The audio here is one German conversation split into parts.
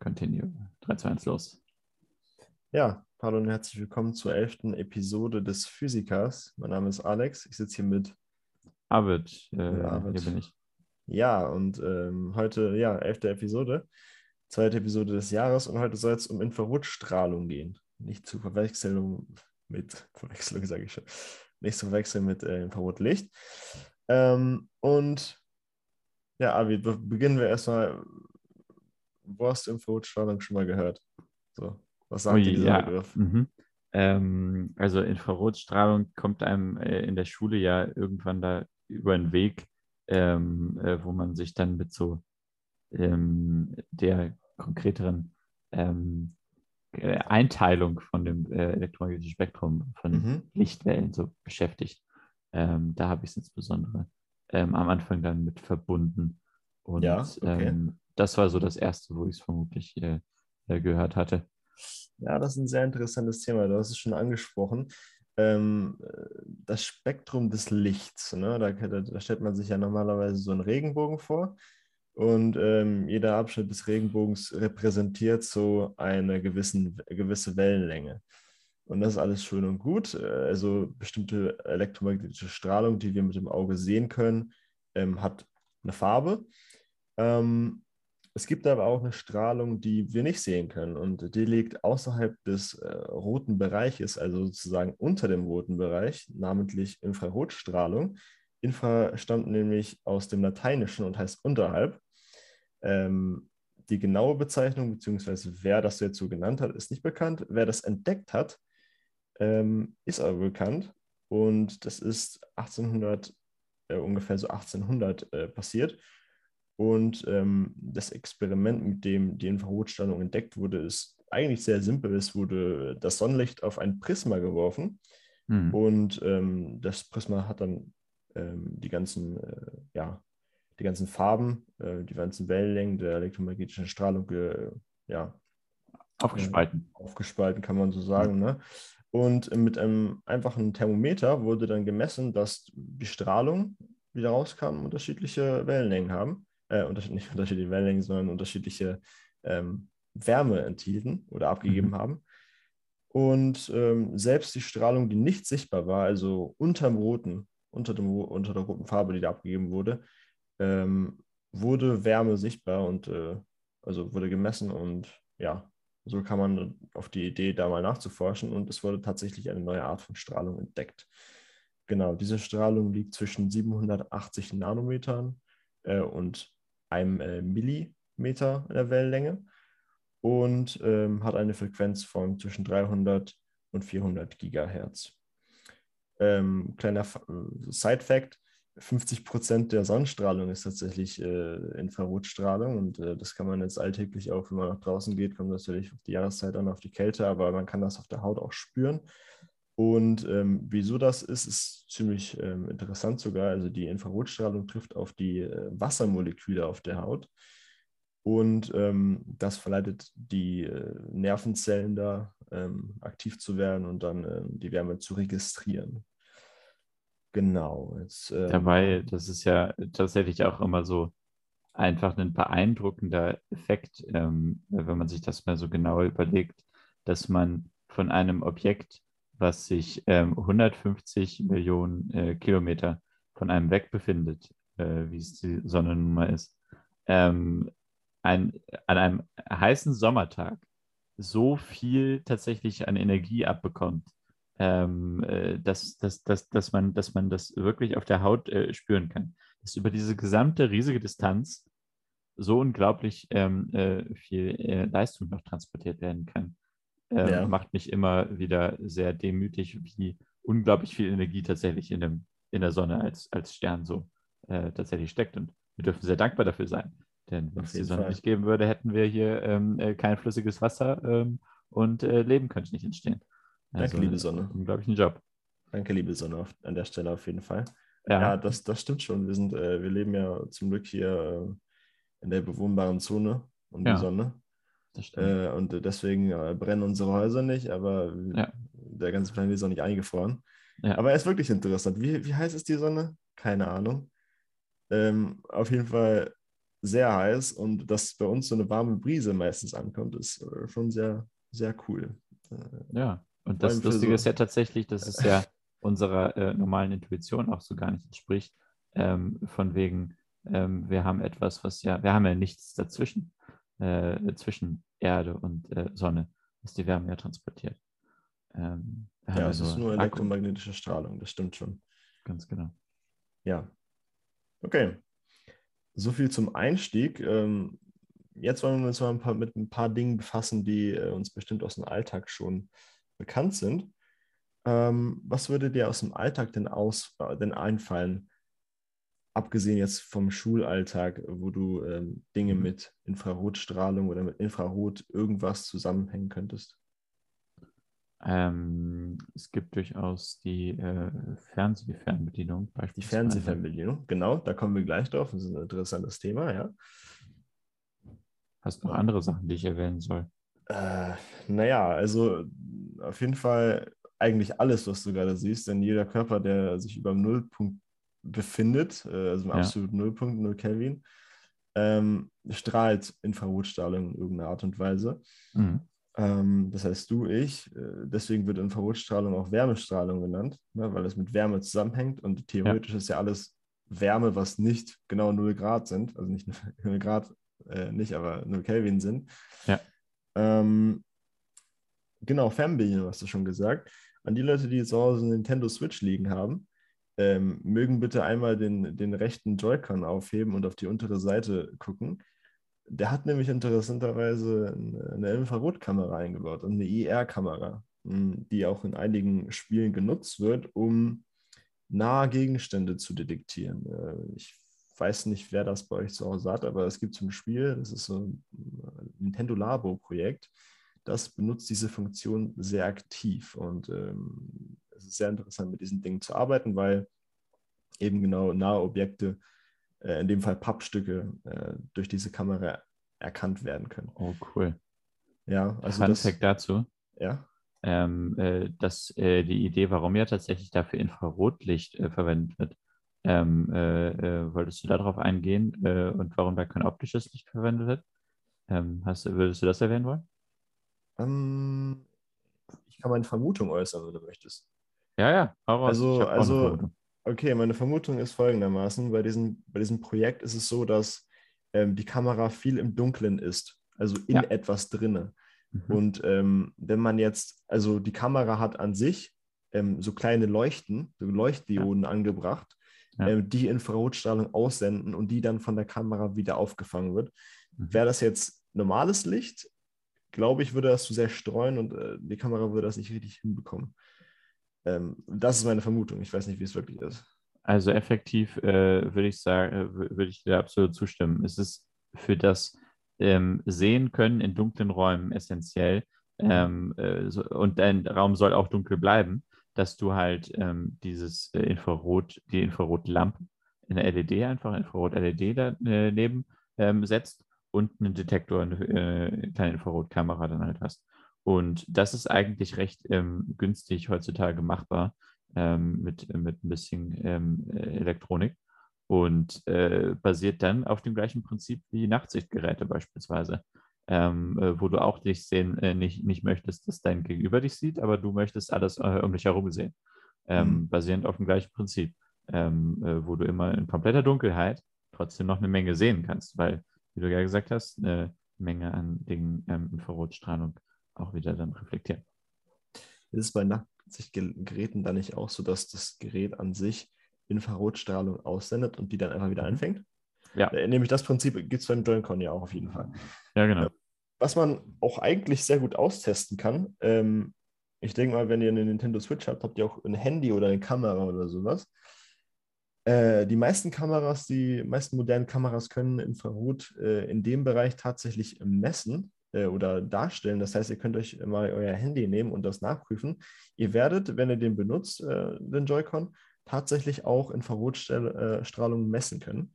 continue. 3, 2, 1, los. Ja, hallo und herzlich willkommen zur elften Episode des Physikers. Mein Name ist Alex, ich sitze hier mit Arvid. Äh, Arvid. Hier bin ich. Ja, und ähm, heute, ja, elfte Episode, zweite Episode des Jahres und heute soll es um Infrarotstrahlung gehen. Nicht zu verwechseln mit, Verwechslung sage ich schon, nicht zu verwechseln mit äh, Infrarotlicht. Ähm, und ja, Arvid, be- beginnen wir erstmal. Wo hast du Infrarotstrahlung schon mal gehört? So, was sagt Ui, dir dieser ja. Begriff? Mhm. Ähm, also Infrarotstrahlung kommt einem äh, in der Schule ja irgendwann da über den Weg, ähm, äh, wo man sich dann mit so ähm, der konkreteren ähm, äh, Einteilung von dem äh, elektromagnetischen Spektrum von Mhm. Lichtwellen so beschäftigt. Ähm, da habe ich es insbesondere ähm, am Anfang dann mit verbunden. Und Ja, okay. ähm, das war so das Erste, wo ich es vermutlich äh, äh, gehört hatte. Ja, das ist ein sehr interessantes Thema. Du hast es schon angesprochen. Ähm, äh, das Spektrum des Lichts. Ne? Da, da, da stellt man sich ja normalerweise so einen Regenbogen vor. Und ähm, jeder Abschnitt des Regenbogens repräsentiert so eine gewissen, gewisse Wellenlänge. Und das ist alles schön und gut. Äh, Also bestimmte elektromagnetische Strahlung, die wir mit dem Auge sehen können, ähm, hat eine Farbe. Ähm, es gibt aber auch eine Strahlung, die wir nicht sehen können und die liegt außerhalb des äh, roten Bereiches, also sozusagen unter dem roten Bereich, namentlich Infrarotstrahlung. Infra stammt nämlich aus dem Lateinischen und heißt unterhalb. Ähm, die genaue Bezeichnung, beziehungsweise wer das jetzt so genannt hat, ist nicht bekannt. Wer das entdeckt hat, ähm, ist aber bekannt und das ist 1800, äh, ungefähr so 1800 äh, passiert. Und ähm, das Experiment, mit dem die Infrarotstrahlung entdeckt wurde, ist eigentlich sehr simpel. Es wurde das Sonnenlicht auf ein Prisma geworfen Hm. und ähm, das Prisma hat dann ähm, die ganzen, äh, ja, die ganzen Farben, äh, die ganzen Wellenlängen der elektromagnetischen Strahlung ge, ja, Aufgespalten. aufgespalten, kann man so sagen. Ne? Und mit einem einfachen Thermometer wurde dann gemessen, dass die Strahlung, die da rauskam, unterschiedliche Wellenlängen haben. Äh, nicht unterschiedliche Wellenlängen, sondern unterschiedliche ähm, Wärme enthielten oder abgegeben Mhm. haben. Und ähm, selbst die Strahlung, die nicht sichtbar war, also unterm roten, unter, dem, unter der roten Farbe, die da abgegeben wurde, ähm, wurde Wärme sichtbar und äh, also wurde gemessen und ja, so kam man auf die Idee, da mal nachzuforschen und es wurde tatsächlich eine neue Art von Strahlung entdeckt. Genau, diese Strahlung liegt zwischen 780 Nanometern äh, und einem äh, Millimeter in der Wellenlänge und ähm, hat eine Frequenz von zwischen 300 und 400 Gigahertz. Ähm, kleiner äh, Side-Fact: 50 Prozent der Sonnenstrahlung ist tatsächlich äh, Infrarotstrahlung und äh, das kann man jetzt alltäglich auch, wenn man nach draußen geht, kommt natürlich auf die Jahreszeit an, auf die Kälte, aber man kann das auf der Haut auch spüren. Und ähm, wieso das ist, ist ziemlich ähm, interessant sogar. Also die Infrarotstrahlung trifft auf die äh, Wassermoleküle auf der Haut und ähm, das verleitet die äh, Nervenzellen da ähm, aktiv zu werden und dann ähm, die Wärme zu registrieren. Genau. Jetzt, ähm, Dabei, das ist ja tatsächlich auch immer so einfach ein beeindruckender Effekt, wenn man sich das mal so genau überlegt, dass man von einem Objekt, was sich ähm, 150 Millionen äh, Kilometer von einem weg befindet, äh, wie es die Sonne nun mal ist, ähm, ein, an einem heißen Sommertag so viel tatsächlich an Energie abbekommt, ähm, äh, dass, dass, dass, dass, man, dass man das wirklich auf der Haut äh, spüren kann. Dass über diese gesamte riesige Distanz so unglaublich ähm, äh, viel äh, Leistung noch transportiert werden kann. Ähm, Ja. Macht mich immer wieder sehr demütig, wie unglaublich viel Energie tatsächlich in, dem, in der Sonne als, als Stern so äh, tatsächlich steckt. Und wir dürfen sehr dankbar dafür sein. Denn wenn es die Sonne Fall. nicht geben würde, hätten wir hier ähm, äh, kein flüssiges Wasser ähm, und äh, Leben könnte nicht entstehen. Danke, liebe Sonne. Unglaublichen Job. Danke, liebe Sonne, an der Stelle auf jeden Fall. Ja, Ja, das, das stimmt schon. Wir, sind, äh, wir leben ja zum Glück hier äh, in der bewohnbaren Zone um Ja. die Sonne. Äh, und deswegen äh, brennen unsere Häuser nicht, aber Ja. der ganze Planet ist auch nicht eingefroren. Ja. Aber er ist wirklich interessant. Wie, wie heiß ist die Sonne? Keine Ahnung. Ähm, auf jeden Fall sehr heiß und dass bei uns so eine warme Brise meistens ankommt, ist äh, schon sehr, sehr cool. Äh, ja, und das Lustige so ist ja tatsächlich, dass es ja unserer äh, normalen Intuition auch so gar nicht entspricht. Ähm, von wegen, ähm, wir haben etwas, was ja, wir haben ja nichts dazwischen, äh, zwischen Erde und äh, Sonne, was die Wärme ja transportiert. Ähm, ja, es so ist nur elektromagnetische Strahlung, das stimmt schon. Ganz genau. Ja. Okay. So viel zum Einstieg. Ähm, jetzt wollen wir uns mal ein paar, mit ein paar Dingen befassen, die äh, uns bestimmt aus dem Alltag schon bekannt sind. Ähm, was würde dir aus dem Alltag denn, aus, äh, denn einfallen, abgesehen jetzt vom Schulalltag, wo du ähm, Dinge mhm. mit Infrarotstrahlung oder mit Infrarot irgendwas zusammenhängen könntest? Ähm, es gibt durchaus die äh, Fernsehfernbedienung. Die Fernsehfernbedienung, genau, da kommen wir gleich drauf. Das ist ein interessantes Thema, ja. Hast du noch andere Sachen, die ich erwähnen soll? Äh, naja, also auf jeden Fall eigentlich alles, was du gerade siehst, denn jeder Körper, der sich über dem Nullpunkt befindet, äh, also im ja. absoluten Nullpunkt, 0 Kelvin, ähm, strahlt Infrarotstrahlung in irgendeiner Art und Weise. Mhm. Ähm, das heißt, du, ich, äh, deswegen wird Infrarotstrahlung auch Wärmestrahlung genannt, ne, weil es mit Wärme zusammenhängt und theoretisch ja. ist ja alles Wärme, was nicht genau 0 Grad sind, also nicht 0 Grad, äh, nicht, aber 0 Kelvin sind. Ja. Ähm, genau, Fernbedienung hast du schon gesagt. An die Leute, die zu Hause Nintendo Switch liegen haben, ähm, mögen bitte einmal den, den rechten Joy-Con aufheben und auf die untere Seite gucken. Der hat nämlich interessanterweise eine Infrarotkamera eingebaut und eine IR-Kamera, hm, die auch in einigen Spielen genutzt wird, um nahe Gegenstände zu detektieren. Äh, ich weiß nicht, wer das bei euch zu Hause hat, aber es gibt zum Spiel, das ist so ein Nintendo Labo-Projekt, das benutzt diese Funktion sehr aktiv. Und ähm, es ist sehr interessant, mit diesen Dingen zu arbeiten, weil eben genau nahe Objekte, äh, in dem Fall Pappstücke, äh, durch diese Kamera erkannt werden können. Oh, cool. Ja, also. Fun Fact dazu. Ja. Ähm, äh, dass äh, die Idee, warum ja tatsächlich dafür Infrarotlicht äh, verwendet wird, ähm, äh, wolltest du darauf eingehen und warum da kein optisches Licht verwendet wird? Ähm, hast, würdest du das erwähnen wollen? Ähm, ich kann meine Vermutung äußern, wenn du möchtest. Ja, ja. Also, also okay, meine Vermutung ist folgendermaßen: Bei diesem, bei diesem Projekt ist es so, dass ähm, die Kamera viel im Dunkeln ist, also in ja. etwas drinne. Mhm. Und ähm, wenn man jetzt, also die Kamera hat an sich ähm, so kleine Leuchten, so Leuchtdioden ja. angebracht, ja. Ähm, die Infrarotstrahlung aussenden und die dann von der Kamera wieder aufgefangen wird. Mhm. Wäre das jetzt normales Licht, glaube ich, würde das zu sehr streuen und äh, die Kamera würde das nicht richtig hinbekommen. Ähm, das ist meine Vermutung. Ich weiß nicht, wie es wirklich ist. Also effektiv äh, würde ich sagen, äh, würde ich dir absolut zustimmen. Es ist für das ähm, Sehen können in dunklen Räumen essentiell. Ähm, äh, so, und dein Raum soll auch dunkel bleiben, dass du halt ähm, dieses äh, Infrarot, die Infrarotlampe in der LED einfach, Infrarot-LED daneben ähm, setzt und einen Detektor, eine äh, kleine Infrarotkamera dann halt hast. Und das ist eigentlich recht ähm, günstig heutzutage machbar ähm, mit, mit ein bisschen ähm, Elektronik und äh, basiert dann auf dem gleichen Prinzip wie Nachtsichtgeräte beispielsweise, ähm, äh, wo du auch dich sehen, äh, nicht, nicht möchtest, dass dein Gegenüber dich sieht, aber du möchtest alles äh, um dich herum sehen, ähm, mhm. basierend auf dem gleichen Prinzip, ähm, äh, wo du immer in kompletter Dunkelheit trotzdem noch eine Menge sehen kannst, weil wie du ja gesagt hast, eine Menge an Dingen ähm, Infrarotstrahlung auch wieder dann reflektieren. Ist es bei Nachtsichtgeräten dann nicht auch so, dass das Gerät an sich Infrarotstrahlung aussendet und die dann einfach wieder mhm. einfängt? Ja. Äh, nämlich das Prinzip gibt es beim Joy-Con ja auch auf jeden Fall. Ja, genau. Äh, was man auch eigentlich sehr gut austesten kann, ähm, ich denke mal, wenn ihr eine Nintendo Switch habt, habt ihr auch ein Handy oder eine Kamera oder sowas. Äh, die meisten Kameras, die meisten modernen Kameras können Infrarot äh, in dem Bereich tatsächlich messen äh, oder darstellen. Das heißt, ihr könnt euch mal euer Handy nehmen und das nachprüfen. Ihr werdet, wenn ihr den benutzt, äh, den Joy-Con, tatsächlich auch Infrarotstrahlung messen können.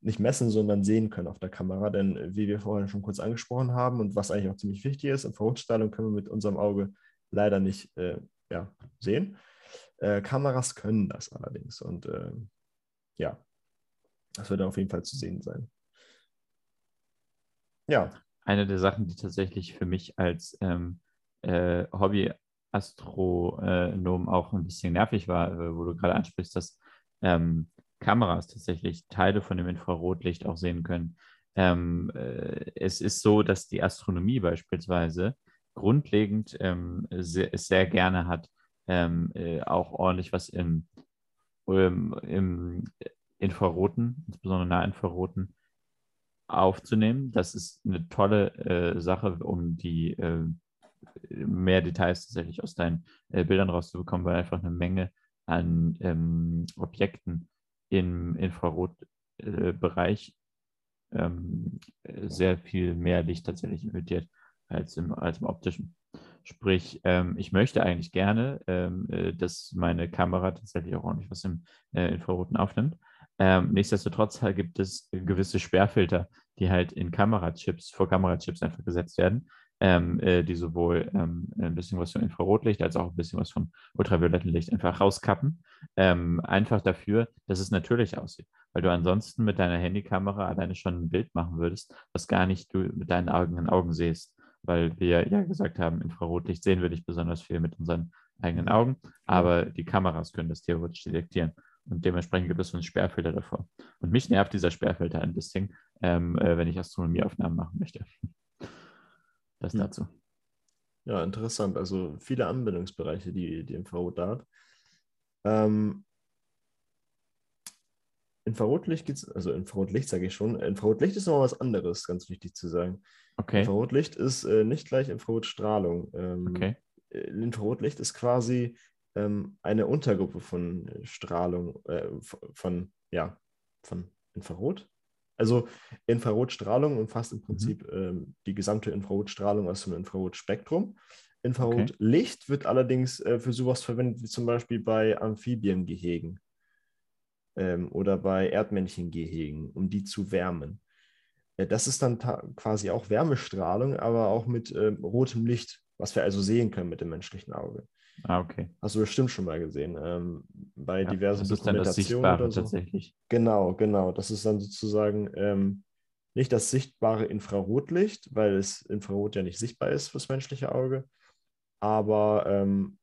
Nicht messen, sondern sehen können auf der Kamera, denn wie wir vorhin schon kurz angesprochen haben und was eigentlich auch ziemlich wichtig ist, Infrarotstrahlung können wir mit unserem Auge leider nicht äh, ja, sehen. Äh, Kameras können das allerdings und ja, das wird auf jeden Fall zu sehen sein. Ja. Eine der Sachen, die tatsächlich für mich als ähm, äh, Hobby-Astronom auch ein bisschen nervig war, äh, wo du gerade ansprichst, dass ähm, Kameras tatsächlich Teile von dem Infrarotlicht auch sehen können. Ähm, äh, es ist so, dass die Astronomie beispielsweise grundlegend ähm, sehr, sehr gerne hat, ähm, äh, auch ordentlich was im, im, im Infraroten, insbesondere Nahinfraroten, aufzunehmen. Das ist eine tolle äh, Sache, um die äh, mehr Details tatsächlich aus deinen äh, Bildern rauszubekommen, weil einfach eine Menge an ähm, Objekten im Infrarotbereich ähm, sehr viel mehr Licht tatsächlich emittiert als im, als im optischen. Sprich, ähm, ich möchte eigentlich gerne, ähm, äh, dass meine Kamera tatsächlich auch ordentlich was im äh, Infraroten aufnimmt. Ähm, nichtsdestotrotz halt gibt es gewisse Sperrfilter, die halt in Kamerachips, vor Kamerachips einfach gesetzt werden, ähm, äh, die sowohl ähm, ein bisschen was vom Infrarotlicht als auch ein bisschen was vom ultravioletten Licht einfach rauskappen. Ähm, einfach dafür, dass es natürlich aussieht. Weil du ansonsten mit deiner Handykamera alleine schon ein Bild machen würdest, was gar nicht du mit deinen eigenen Augen siehst. Weil wir ja gesagt haben, Infrarotlicht sehen wir nicht besonders viel mit unseren eigenen Augen, aber die Kameras können das theoretisch detektieren. Und dementsprechend gibt es so einen Sperrfilter davor. Und mich nervt dieser Sperrfilter ein bisschen, ähm, äh, wenn ich Astronomieaufnahmen machen möchte. Das hm. dazu. Ja, interessant. Also viele Anwendungsbereiche, die die Infrarot da hat. Ähm, Infrarotlicht gibt es, also Infrarotlicht sage ich schon. Infrarotlicht ist nochmal was anderes, ganz wichtig zu sagen. Okay. Infrarotlicht ist äh, nicht gleich Infrarotstrahlung. Ähm, okay. Äh, Infrarotlicht ist quasi ähm, eine Untergruppe von Strahlung, äh, von, ja, von Infrarot. Also Infrarotstrahlung umfasst im mhm. Prinzip mhm. ähm, die gesamte Infrarotstrahlung aus dem Infrarotspektrum. Infrarotlicht okay. wird allerdings äh, für sowas verwendet, wie zum Beispiel bei Amphibiengehegen ähm, oder bei Erdmännchengehegen, um die zu wärmen. Äh, das ist dann quasi auch Wärmestrahlung, aber auch mit äh, rotem Licht, was wir also sehen können mit dem menschlichen Auge. Ah, okay. Hast du bestimmt schon mal gesehen. Ähm, bei ja, diversen das ist dann das Sichtbare so. tatsächlich. Genau, genau. Das ist dann sozusagen ähm, nicht das sichtbare Infrarotlicht, weil das Infrarot ja nicht sichtbar ist fürs menschliche Auge, aber ähm,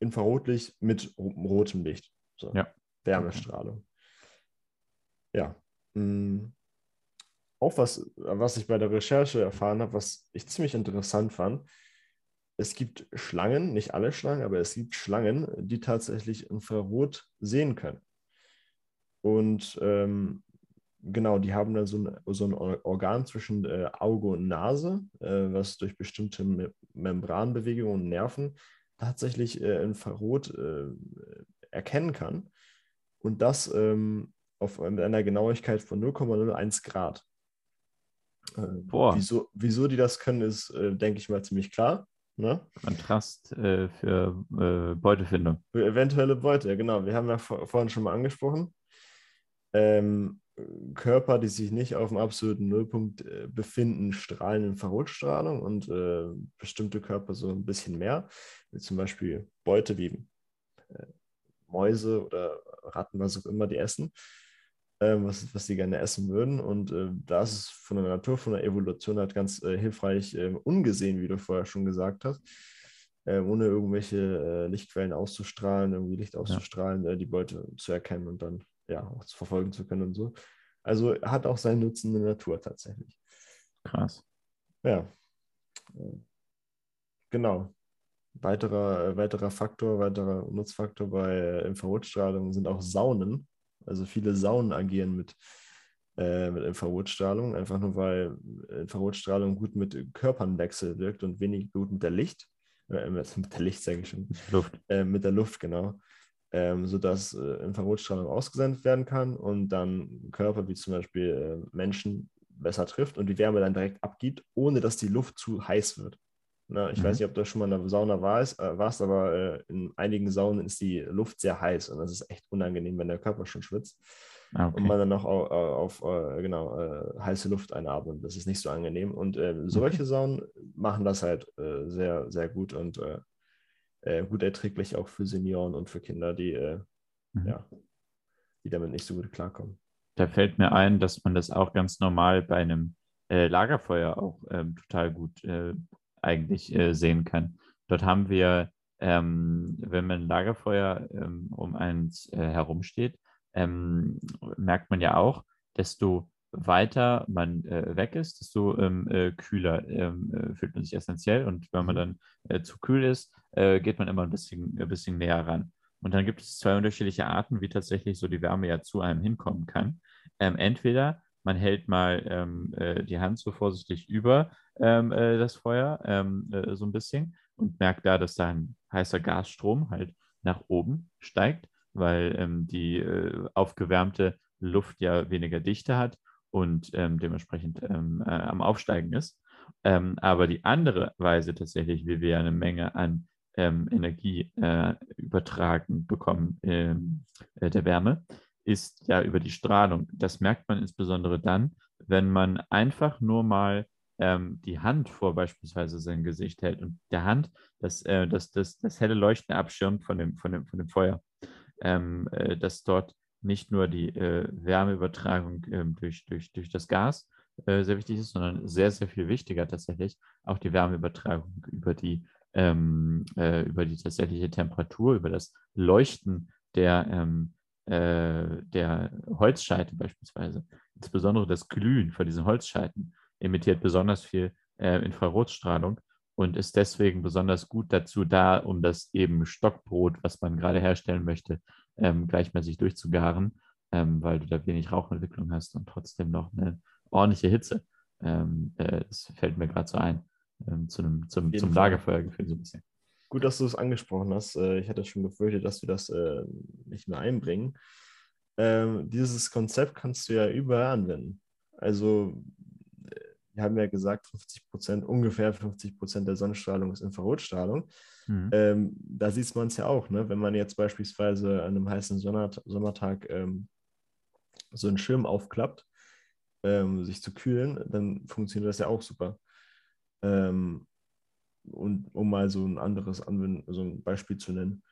Infrarotlicht mit rotem Licht. So. Ja. Wärmestrahlung. Okay. Ja. Mhm. Auch was, was ich bei der Recherche erfahren habe, was ich ziemlich interessant fand, es gibt Schlangen, nicht alle Schlangen, aber es gibt Schlangen, die tatsächlich Infrarot sehen können. Und ähm, genau, die haben dann so ein, so ein Organ zwischen äh, Auge und Nase, äh, was durch bestimmte Me Membranbewegungen und Nerven tatsächlich äh, Infrarot äh, erkennen kann. Und das ähm, auf einer Genauigkeit von 0,01 Grad. Äh, Boah. Wieso, wieso die das können, ist, äh, denke ich mal, ziemlich klar. Ne? Kontrast äh, für äh, Beutefindung. Für eventuelle Beute, ja genau. Wir haben ja vor, vorhin schon mal angesprochen. Ähm, Körper, die sich nicht auf dem absoluten Nullpunkt äh, befinden, strahlen Infrarotstrahlung und äh, bestimmte Körper so ein bisschen mehr, wie zum Beispiel Beute wie äh, Mäuse oder Ratten, was auch immer die essen, was, was sie gerne essen würden. Und äh, da ist es von der Natur, von der Evolution halt ganz äh, hilfreich, äh, ungesehen, wie du vorher schon gesagt hast, äh, ohne irgendwelche äh, Lichtquellen auszustrahlen, irgendwie Licht auszustrahlen, ja. Äh, die Beute zu erkennen und dann ja auch zu verfolgen zu können und so. Also hat auch seinen Nutzen in der Natur tatsächlich. Krass. Ja. Genau. Weiterer, weiterer Faktor, weiterer Nutzfaktor bei Infrarotstrahlung sind auch Saunen. Also viele Saunen agieren mit, äh, mit Infrarotstrahlung, einfach nur weil Infrarotstrahlung gut mit Körpernwechsel wirkt und wenig gut mit der Licht, äh, mit der Licht sage ich schon, Luft. Äh, mit der Luft, genau. Ähm, sodass äh, Infrarotstrahlung ausgesendet werden kann und dann Körper wie zum Beispiel äh, Menschen besser trifft und die Wärme dann direkt abgibt, ohne dass die Luft zu heiß wird. Na, ich mhm. weiß nicht, ob du schon mal in der Sauna warst, äh, warst aber äh, in einigen Saunen ist die Luft sehr heiß und das ist echt unangenehm, wenn der Körper schon schwitzt. Ah, okay. Und man dann noch auf, auf, auf äh, genau, äh, heiße Luft einatmet. Das ist nicht so angenehm. Und äh, solche okay. Saunen machen das halt sehr, sehr gut und gut erträglich auch für Senioren und für Kinder, die, mhm. ja, die damit nicht so gut klarkommen. Da fällt mir ein, dass man das auch ganz normal bei einem Lagerfeuer auch ähm, total gut äh, eigentlich äh, sehen kann. Dort haben wir, ähm, wenn man Lagerfeuer ähm, um eins äh, herumsteht, ähm, merkt man ja auch, desto weiter man äh, weg ist, desto ähm, äh, kühler ähm, äh, fühlt man sich essentiell. Und wenn man mhm. dann äh, zu kühl ist, geht man immer ein bisschen, ein bisschen näher ran. Und dann gibt es zwei unterschiedliche Arten, wie tatsächlich so die Wärme ja zu einem hinkommen kann. Ähm, entweder man hält mal ähm, äh, die Hand so vorsichtig über ähm, das Feuer, ähm, so ein bisschen, und merkt da, dass da ein heißer Gasstrom halt nach oben steigt, weil ähm, die aufgewärmte Luft ja weniger Dichte hat und ähm, dementsprechend ähm, äh, am Aufsteigen ist. Ähm, aber die andere Weise tatsächlich, wie wir eine Menge an Energie äh, übertragen bekommen äh, der Wärme, ist ja über die Strahlung. Das merkt man insbesondere dann, wenn man einfach nur mal ähm, die Hand vor beispielsweise sein Gesicht hält und der Hand das, äh, das, das, das helle Leuchten abschirmt von dem, von dem, von dem Feuer, ähm, äh, dass dort nicht nur die äh, Wärmeübertragung äh, durch, durch, durch das Gas äh, sehr wichtig ist, sondern sehr, sehr viel wichtiger tatsächlich auch die Wärmeübertragung über die, ähm, äh, über die tatsächliche Temperatur, über das Leuchten der, ähm, äh, der Holzscheite beispielsweise. Insbesondere das Glühen von diesen Holzscheiten emittiert besonders viel äh, Infrarotstrahlung und ist deswegen besonders gut dazu da, um das eben Stockbrot, was man gerade herstellen möchte, ähm, gleichmäßig durchzugaren, ähm, weil du da wenig Rauchentwicklung hast und trotzdem noch eine ordentliche Hitze. Ähm, äh, das fällt mir gerade so ein, ähm, zu einem, zum, zum Lagerfeuergefühl so ein bisschen. Gut, dass du es angesprochen hast. Äh, ich hatte schon befürchtet, dass wir das äh, nicht mehr einbringen. Ähm, dieses Konzept kannst du ja überall anwenden. Also wir haben ja gesagt, 50 Prozent, ungefähr 50 Prozent der Sonnenstrahlung ist Infrarotstrahlung. Mhm. Ähm, da sieht man es ja auch, ne? wenn man jetzt beispielsweise an einem heißen Sommertag ähm, so einen Schirm aufklappt, ähm, sich zu kühlen, dann funktioniert das ja auch super. Ähm, und um mal so ein anderes Anwenden, so ein Beispiel zu nennen.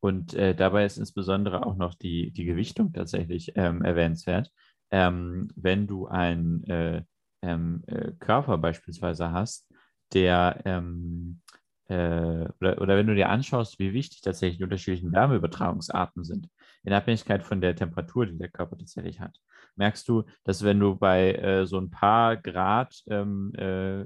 Und äh, dabei ist insbesondere auch noch die, die Gewichtung tatsächlich ähm, erwähnenswert ähm, wenn du einen äh, ähm, äh, Körper beispielsweise hast, der ähm, äh, oder, oder wenn du dir anschaust, wie wichtig tatsächlich die unterschiedlichen Wärmeübertragungsarten sind, in Abhängigkeit von der Temperatur, die der Körper tatsächlich hat, merkst du, dass wenn du bei äh, so ein paar Grad ähm, äh,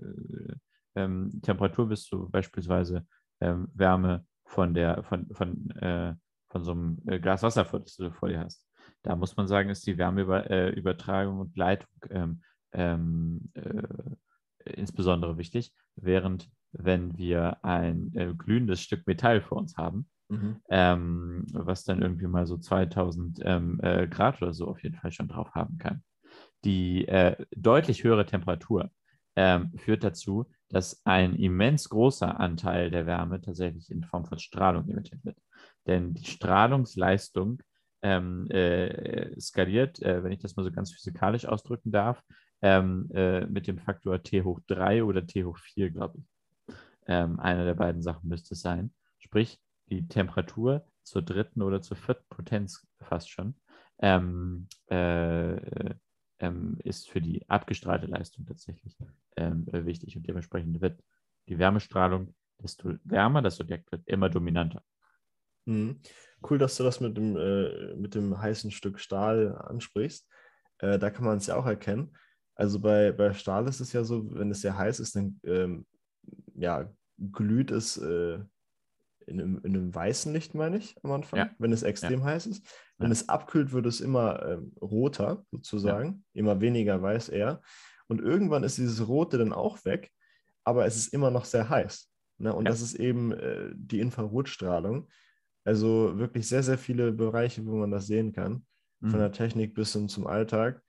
ähm, Temperatur bist, du beispielsweise ähm, Wärme von der von, von, äh, von so einem Glas Wasser, das du vor dir hast, da muss man sagen, ist die Wärmeübertragung und Leitung ähm, ähm, äh, insbesondere wichtig, während wenn wir ein äh, glühendes Stück Metall vor uns haben, mhm. ähm, was dann irgendwie mal so 2000 ähm, äh, Grad oder so auf jeden Fall schon drauf haben kann. Die äh, deutlich höhere Temperatur ähm, führt dazu, dass ein immens großer Anteil der Wärme tatsächlich in Form von Strahlung emittiert wird. Denn die Strahlungsleistung ähm, äh, skaliert, äh, wenn ich das mal so ganz physikalisch ausdrücken darf, ähm, äh, mit dem Faktor T hoch 3 oder T hoch 4, glaube ich. Ähm, eine der beiden Sachen müsste es sein. Sprich, die Temperatur zur dritten oder zur vierten Potenz fast schon ähm, äh, ähm, ist für die abgestrahlte Leistung tatsächlich ähm, äh, wichtig und dementsprechend wird die Wärmestrahlung, desto wärmer das Objekt wird, immer dominanter. Mhm. Cool, dass du das mit dem, äh, mit dem heißen Stück Stahl ansprichst. Äh, da kann man es ja auch erkennen. Also bei, bei Stahl ist es ja so, wenn es sehr heiß ist, dann ähm, ja, glüht es äh, in, einem, in, einem, weißen Licht, meine ich, am Anfang, ja. wenn es extrem ja. heiß ist. Wenn ja. es abkühlt, wird es immer ähm, roter, sozusagen, immer weniger weiß eher. Und irgendwann ist dieses Rote dann auch weg, aber es ist immer noch sehr heiß. Ne? Und das ist eben äh, die Infrarotstrahlung. Also wirklich sehr, sehr viele Bereiche, wo man das sehen kann. Mhm. Von der Technik bis hin zum Alltag.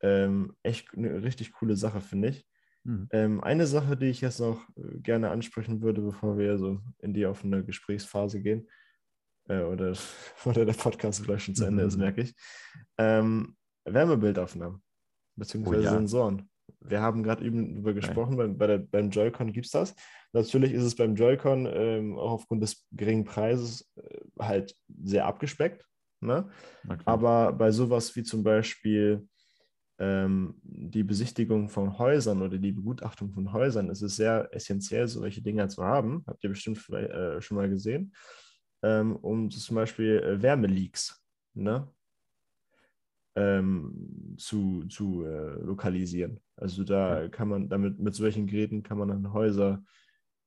Ähm, echt eine richtig coole Sache, finde ich. Mhm. Ähm, eine Sache, die ich jetzt noch äh, gerne ansprechen würde, bevor wir so in die offene Gesprächsphase gehen, äh, oder, oder der Podcast vielleicht schon zu Ende mhm. ist, merke ich. Ähm, Wärmebildaufnahmen, beziehungsweise oh, ja. Sensoren. Wir haben gerade eben darüber gesprochen, okay. bei, der, beim Joy-Con gibt es das. Natürlich ist es beim Joy-Con ähm, auch aufgrund des geringen Preises äh, halt sehr abgespeckt. Ne? Aber bei sowas wie zum Beispiel ähm, die Besichtigung von Häusern oder die Begutachtung von Häusern ist es sehr essentiell, solche Dinge zu haben. Habt ihr bestimmt äh, schon mal gesehen. Ähm, um zum Beispiel äh, Wärmeleaks ne? Ähm, zu, zu äh, lokalisieren. Also da kann man damit mit solchen Geräten kann man dann Häuser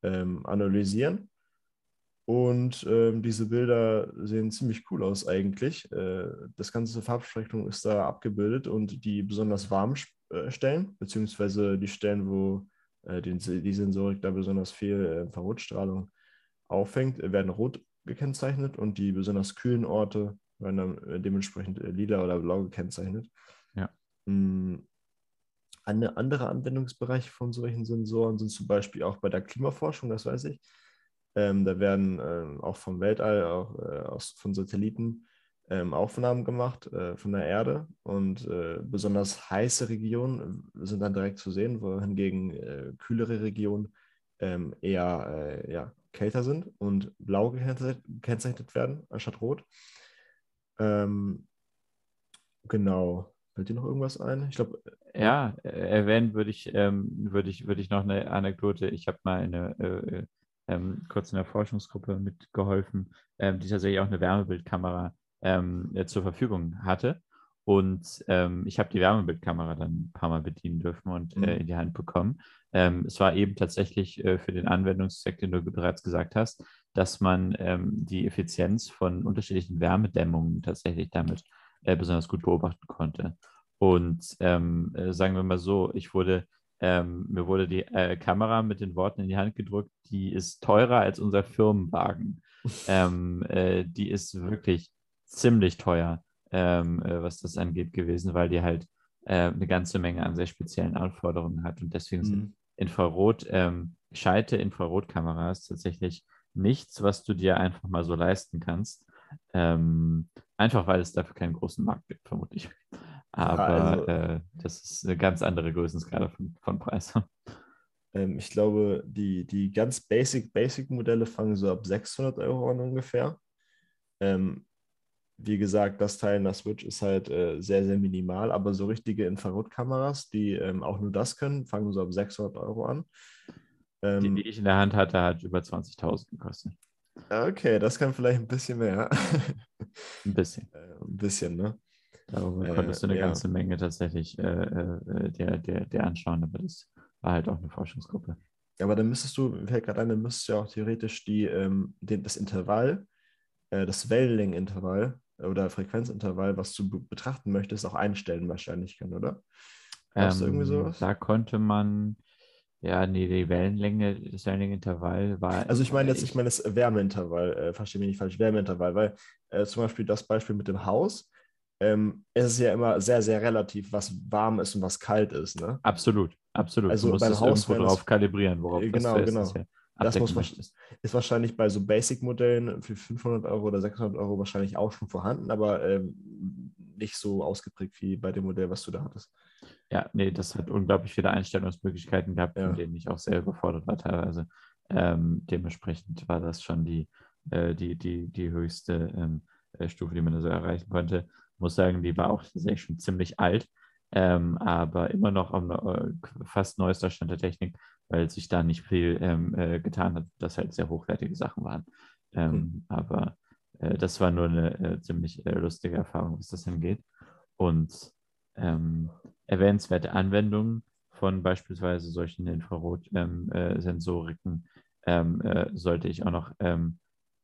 ähm, analysieren. Und ähm, diese Bilder sehen ziemlich cool aus eigentlich. Äh, das ganze Farbspektrum ist da abgebildet und die besonders warmen äh, Stellen, beziehungsweise die Stellen, wo äh, die, die Sensorik da besonders viel äh, Infrarotstrahlung auffängt, werden rot gekennzeichnet und die besonders kühlen Orte werden dann äh, dementsprechend äh, lila oder blau gekennzeichnet. Ja. Mm, eine andere Anwendungsbereiche von solchen Sensoren sind zum Beispiel auch bei der Klimaforschung, das weiß ich. Ähm, da werden ähm, auch vom Weltall, auch äh, aus, von Satelliten ähm, Aufnahmen gemacht äh, von der Erde und äh, besonders heiße Regionen sind dann direkt zu sehen, wohingegen äh, kühlere Regionen ähm, eher äh, ja, kälter sind und blau gekennzeichnet werden anstatt rot. Ähm, genau. Fällt dir noch irgendwas ein? Ich glaube. Äh, ja, äh, erwähnen würde ich, ähm, würde ich, würde ich noch eine Anekdote. Ich habe mal eine, äh, ähm, kurz in der Forschungsgruppe mitgeholfen, ähm, die tatsächlich auch eine Wärmebildkamera ähm, äh, zur Verfügung hatte. Und ähm, ich habe die Wärmebildkamera dann ein paar Mal bedienen dürfen und mhm. äh, in die Hand bekommen. Ähm, es war eben tatsächlich äh, für den Anwendungszweck, den du bereits gesagt hast, dass man ähm, die Effizienz von unterschiedlichen Wärmedämmungen tatsächlich damit äh, besonders gut beobachten konnte. Und ähm, äh, sagen wir mal so, ich wurde, ähm, mir wurde die äh, Kamera mit den Worten in die Hand gedrückt, die ist teurer als unser Firmenwagen. Ähm, äh, die ist wirklich ziemlich teuer, ähm, äh, was das angeht gewesen, weil die halt eine ganze Menge an sehr speziellen Anforderungen hat. Und deswegen mhm. sind Infrarot, ähm, gescheite Infrarotkameras tatsächlich nichts, was du dir einfach mal so leisten kannst. Ähm, einfach weil es dafür keinen großen Markt gibt, vermutlich. Aber ja, also, äh, das ist eine ganz andere Größenskala von, von Preis. Ähm, ich glaube, die, die ganz basic, basic Modelle fangen so ab 600 Euro an ungefähr. Ähm, wie gesagt, das Teil in der Switch ist halt äh, sehr, sehr minimal, aber so richtige Infrarotkameras, die ähm, auch nur das können, fangen so ab 600 Euro an. Ähm, die, die ich in der Hand hatte, hat über 20.000 gekostet. Okay, das kann vielleicht ein bisschen mehr. ein bisschen. Äh, ein bisschen, ne? Darüber konntest du eine ja. ganze Menge tatsächlich äh, äh, der, der, der anschauen, aber das war halt auch eine Forschungsgruppe. Aber dann müsstest du, fällt gerade ein, dann müsstest du ja auch theoretisch die, ähm, den, das Intervall, äh, das Wellenlängenintervall oder Frequenzintervall, was du betrachten möchtest, auch einstellen wahrscheinlich können, oder? Ähm, irgendwie sowas? Da konnte man, ja, nee, die Wellenlänge, das Wellenlängenintervall war. Also ich meine jetzt, ich meine das Wärmeintervall, äh, verstehe mich nicht falsch, Wärmeintervall, weil äh, zum Beispiel das Beispiel mit dem Haus, ähm, es ist ja immer sehr, sehr relativ, was warm ist und was kalt ist. Ne? Absolut, absolut. Also du musst beim Haus irgendwo drauf kalibrieren, worauf genau, das genau. Ist, ja das muss, ist. ist wahrscheinlich bei so Basic-Modellen für 500 Euro oder 600 Euro wahrscheinlich auch schon vorhanden, aber ähm, nicht so ausgeprägt wie bei dem Modell, was du da hattest. Ja, nee, das hat unglaublich viele Einstellungsmöglichkeiten gehabt, ja. von denen ich auch sehr überfordert war teilweise. Ähm, dementsprechend war das schon die, äh, die, die, die höchste ähm, äh, Stufe, die man da so erreichen konnte. Muss sagen, die war auch tatsächlich schon ziemlich alt, ähm, aber immer noch am äh, fast neuester Stand der Technik, weil sich da nicht viel ähm, äh, getan hat, dass halt sehr hochwertige Sachen waren. Mhm. Aber äh, das war nur eine äh, ziemlich lustige Erfahrung, was das angeht. Und ähm, erwähnenswerte Anwendungen von beispielsweise solchen Infrarotsensoriken ähm, äh, ähm, äh, sollte ich auch noch ähm,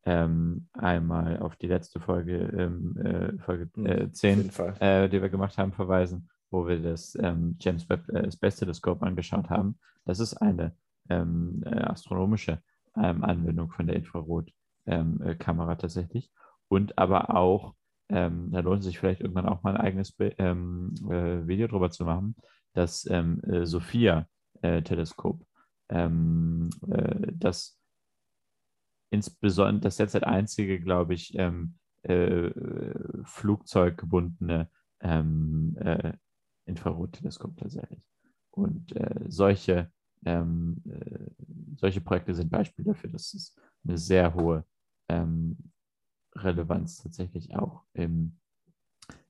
ähm, einmal auf die letzte Folge, ähm, äh, Folge äh, 10, äh, die wir gemacht haben, verweisen, wo wir das ähm, James Webb äh, Space Telescope angeschaut haben. Das ist eine ähm, äh, astronomische Anwendung von der Infrarotkamera tatsächlich und aber auch ähm, da lohnt es sich vielleicht irgendwann auch mal ein eigenes ähm, äh, Video drüber zu machen, das ähm, äh, Sophia-Teleskop, äh, ähm, äh, das insbesondere das derzeit einzige, glaube ich, ähm, äh, flugzeuggebundene ähm, äh, Infrarotteleskop tatsächlich. Und solche, solche Projekte sind Beispiele dafür, dass es eine sehr hohe Relevanz tatsächlich auch im,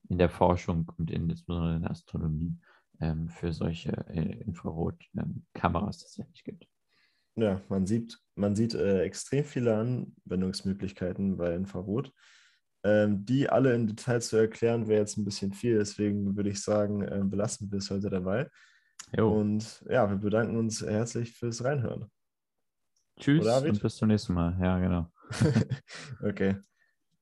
in der Forschung und in, insbesondere in der Astronomie ähm, für solche äh, Infrarotkameras tatsächlich gibt. Ja, man sieht, man sieht äh, extrem viele Anwendungsmöglichkeiten bei Infrarot. Ähm, die alle in Detail zu erklären, wäre jetzt ein bisschen viel. Deswegen würde ich sagen, äh, belassen wir es heute dabei. Jo. Und ja, wir bedanken uns herzlich fürs Reinhören. Tschüss und bis zum nächsten Mal. Ja, genau. okay.